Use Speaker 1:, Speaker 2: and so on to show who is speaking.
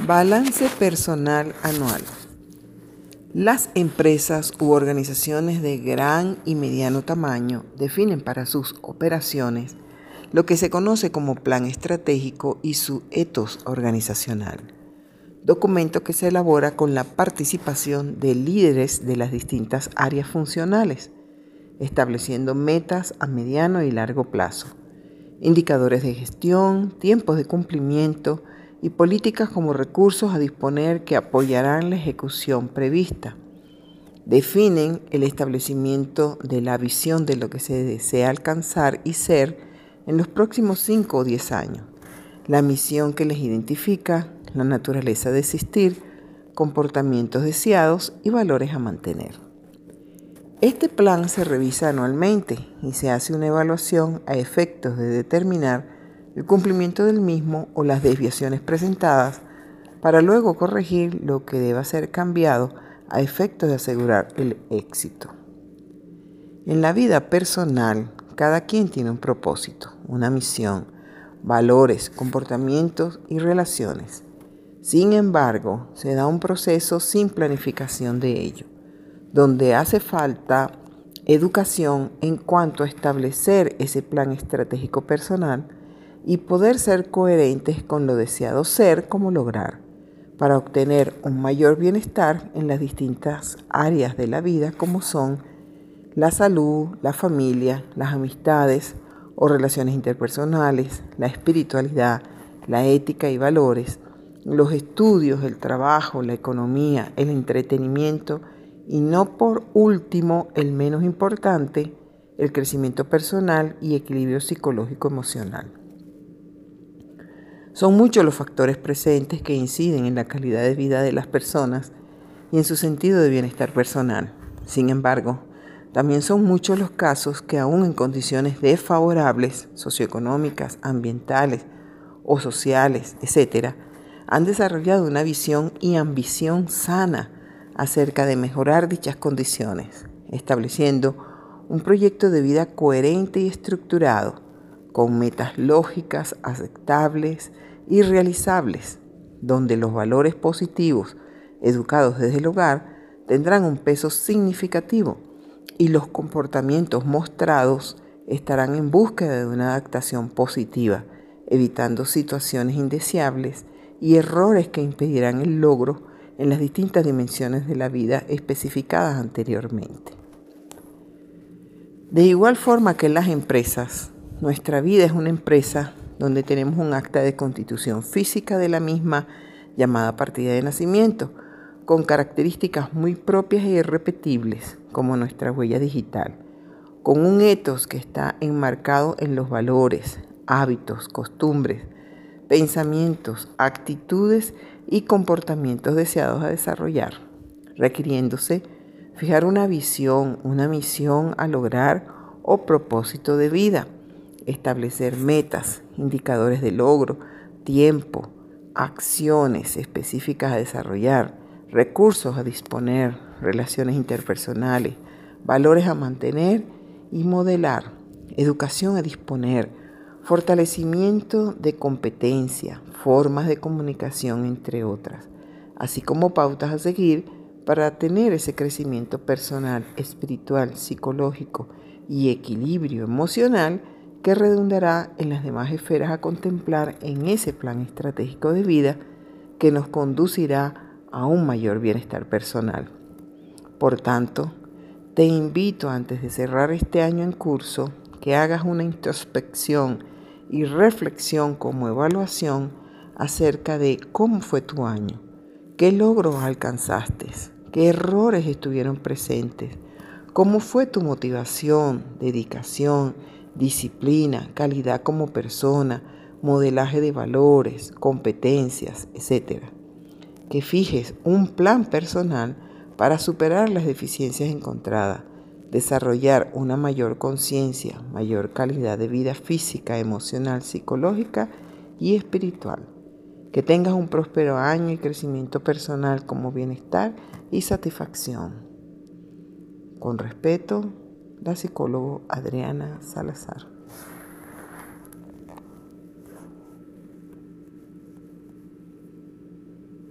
Speaker 1: Balance personal anual. Las empresas u organizaciones de gran y mediano tamaño definen para sus operaciones lo que se conoce como plan estratégico y su etos organizacional, documento que se elabora con la participación de líderes de las distintas áreas funcionales, estableciendo metas a mediano y largo plazo, indicadores de gestión, tiempos de cumplimiento, y políticas como recursos a disponer que apoyarán la ejecución prevista. Definen el establecimiento de la visión de lo que se desea alcanzar y ser en los próximos 5 o 10 años, la misión que les identifica, la naturaleza de existir, comportamientos deseados y valores a mantener. Este plan se revisa anualmente y se hace una evaluación a efectos de determinar el cumplimiento del mismo o las desviaciones presentadas para luego corregir lo que deba ser cambiado a efectos de asegurar el éxito. En la vida personal, cada quien tiene un propósito, una misión, valores, comportamientos y relaciones. Sin embargo, se da un proceso sin planificación de ello, donde hace falta educación en cuanto a establecer ese plan estratégico personal, y poder ser coherentes con lo deseado ser como lograr, para obtener un mayor bienestar en las distintas áreas de la vida como son la salud, la familia, las amistades o relaciones interpersonales, la espiritualidad, la ética y valores, los estudios, el trabajo, la economía, el entretenimiento y no por último, el menos importante, el crecimiento personal y equilibrio psicológico emocional. Son muchos los factores presentes que inciden en la calidad de vida de las personas y en su sentido de bienestar personal. Sin embargo, también son muchos los casos que aún en condiciones desfavorables, socioeconómicas, ambientales o sociales, etc., han desarrollado una visión y ambición sana acerca de mejorar dichas condiciones, estableciendo un proyecto de vida coherente y estructurado, con metas lógicas, aceptables, y realizables, donde los valores positivos educados desde el hogar tendrán un peso significativo y los comportamientos mostrados estarán en búsqueda de una adaptación positiva, evitando situaciones indeseables y errores que impedirán el logro en las distintas dimensiones de la vida especificadas anteriormente. De igual forma que las empresas, nuestra vida es una empresa donde tenemos un acta de constitución física de la misma llamada partida de nacimiento, con características muy propias e irrepetibles, como nuestra huella digital, con un etos que está enmarcado en los valores, hábitos, costumbres, pensamientos, actitudes y comportamientos deseados a desarrollar, requiriéndose fijar una visión, una misión a lograr o propósito de vida establecer metas, indicadores de logro, tiempo, acciones específicas a desarrollar, recursos a disponer, relaciones interpersonales, valores a mantener y modelar, educación a disponer, fortalecimiento de competencia, formas de comunicación, entre otras, así como pautas a seguir para tener ese crecimiento personal, espiritual, psicológico y equilibrio emocional que redundará en las demás esferas a contemplar en ese plan estratégico de vida que nos conducirá a un mayor bienestar personal. Por tanto, te invito antes de cerrar este año en curso que hagas una introspección y reflexión como evaluación acerca de cómo fue tu año, qué logros alcanzaste, qué errores estuvieron presentes, cómo fue tu motivación, dedicación, disciplina, calidad como persona, modelaje de valores, competencias, etc. Que fijes un plan personal para superar las deficiencias encontradas, desarrollar una mayor conciencia, mayor calidad de vida física, emocional, psicológica y espiritual. Que tengas un próspero año y crecimiento personal como bienestar y satisfacción. Con respeto, la psicóloga Adriana Salazar.